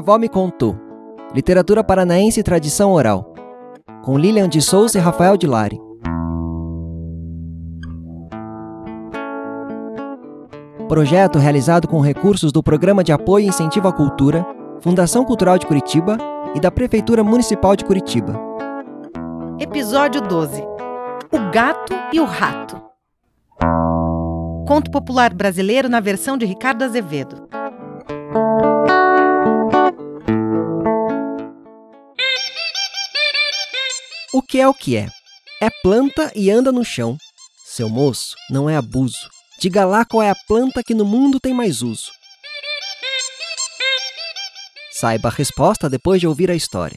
avó me contou. Literatura paranaense e tradição oral. Com Lilian de Souza e Rafael de Lari. Projeto realizado com recursos do Programa de Apoio e Incentivo à Cultura, Fundação Cultural de Curitiba e da Prefeitura Municipal de Curitiba. Episódio 12 O Gato e o Rato. Conto popular brasileiro na versão de Ricardo Azevedo. O que é o que é? É planta e anda no chão. Seu moço, não é abuso. Diga lá qual é a planta que no mundo tem mais uso. Saiba a resposta depois de ouvir a história.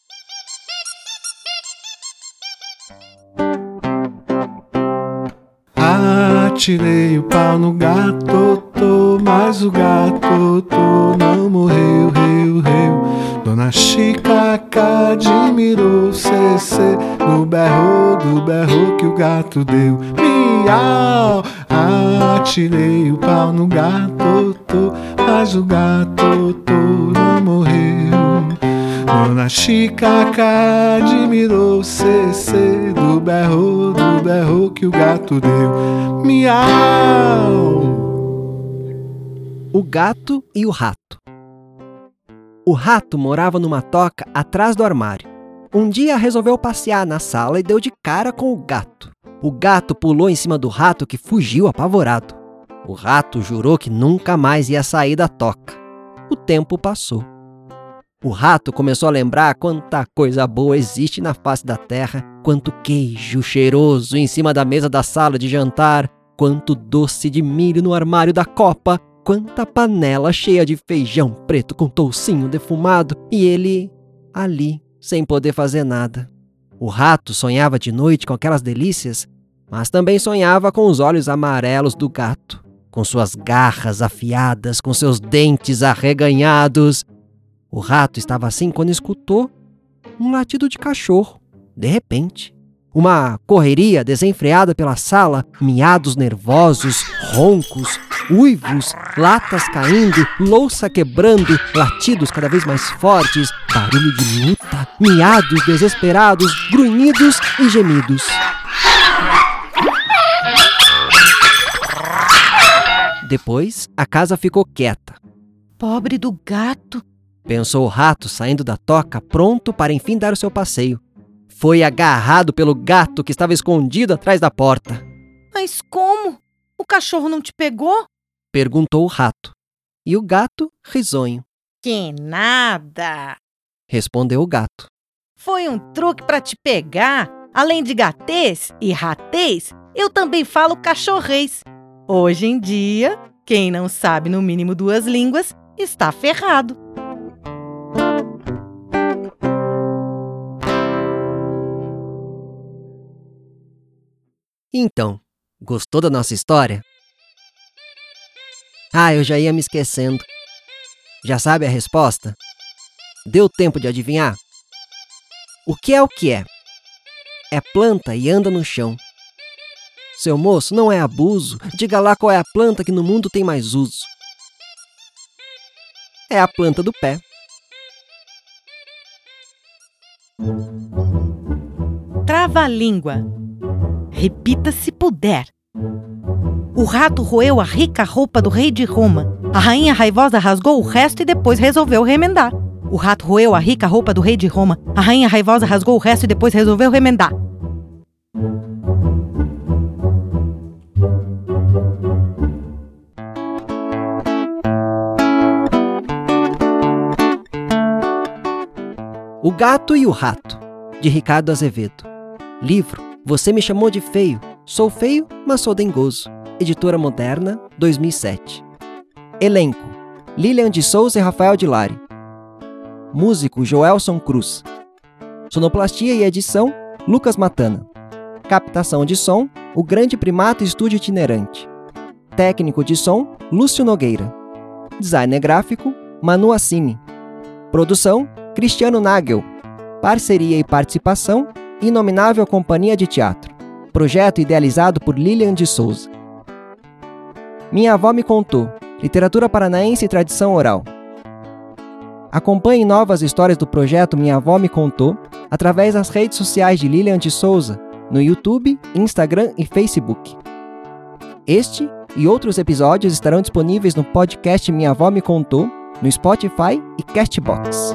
Atirei o pau no gato, tô, mas o gato tô, não morreu, reu, reu. Dona Chica admirou cê, no berro do berro que o gato deu. Miau! Atirei o pau no gato, tô, mas o gato tô, não morreu. Dona Chica admirou cê, do berro do berro que o gato deu. Miau! O gato e o rato. O rato morava numa toca atrás do armário. Um dia resolveu passear na sala e deu de cara com o gato. O gato pulou em cima do rato que fugiu apavorado. O rato jurou que nunca mais ia sair da toca. O tempo passou. O rato começou a lembrar quanta coisa boa existe na face da terra, quanto queijo cheiroso em cima da mesa da sala de jantar, quanto doce de milho no armário da copa, quanta panela cheia de feijão preto com toucinho defumado e ele ali, sem poder fazer nada. O rato sonhava de noite com aquelas delícias, mas também sonhava com os olhos amarelos do gato, com suas garras afiadas, com seus dentes arreganhados o rato estava assim quando escutou um latido de cachorro. De repente, uma correria desenfreada pela sala, miados nervosos, roncos, uivos, latas caindo, louça quebrando, latidos cada vez mais fortes, barulho de luta, miados desesperados, grunhidos e gemidos. Depois, a casa ficou quieta. Pobre do gato, Pensou o rato saindo da toca, pronto para enfim dar o seu passeio. Foi agarrado pelo gato que estava escondido atrás da porta. Mas como? O cachorro não te pegou? Perguntou o rato. E o gato, risonho. Que nada! Respondeu o gato. Foi um truque para te pegar. Além de gatês e ratês, eu também falo cachorrês. Hoje em dia, quem não sabe no mínimo duas línguas está ferrado. Então, gostou da nossa história? Ah, eu já ia me esquecendo. Já sabe a resposta? Deu tempo de adivinhar? O que é o que é? É planta e anda no chão. Seu moço, não é abuso. Diga lá qual é a planta que no mundo tem mais uso. É a planta do pé. Trava-língua. Repita se puder. O rato roeu a rica roupa do rei de Roma. A rainha raivosa rasgou o resto e depois resolveu remendar. O rato roeu a rica roupa do rei de Roma. A rainha raivosa rasgou o resto e depois resolveu remendar. O Gato e o Rato, de Ricardo Azevedo. Livro Você Me Chamou de Feio. Sou feio, mas sou dengoso. Editora Moderna, 2007. Elenco: Lilian de Souza e Rafael de Lari. Músico Joelson Cruz. Sonoplastia e edição: Lucas Matana. Captação de som: O Grande Primato Estúdio Itinerante. Técnico de som: Lúcio Nogueira. Designer gráfico: Manu Assini. Produção: Cristiano Nagel. Parceria e participação: Inominável Companhia de Teatro. Projeto idealizado por Lilian de Souza. Minha avó me contou. Literatura paranaense e tradição oral. Acompanhe novas histórias do projeto Minha Avó Me Contou através das redes sociais de Lilian de Souza, no YouTube, Instagram e Facebook. Este e outros episódios estarão disponíveis no podcast Minha Avó Me Contou, no Spotify e Castbox.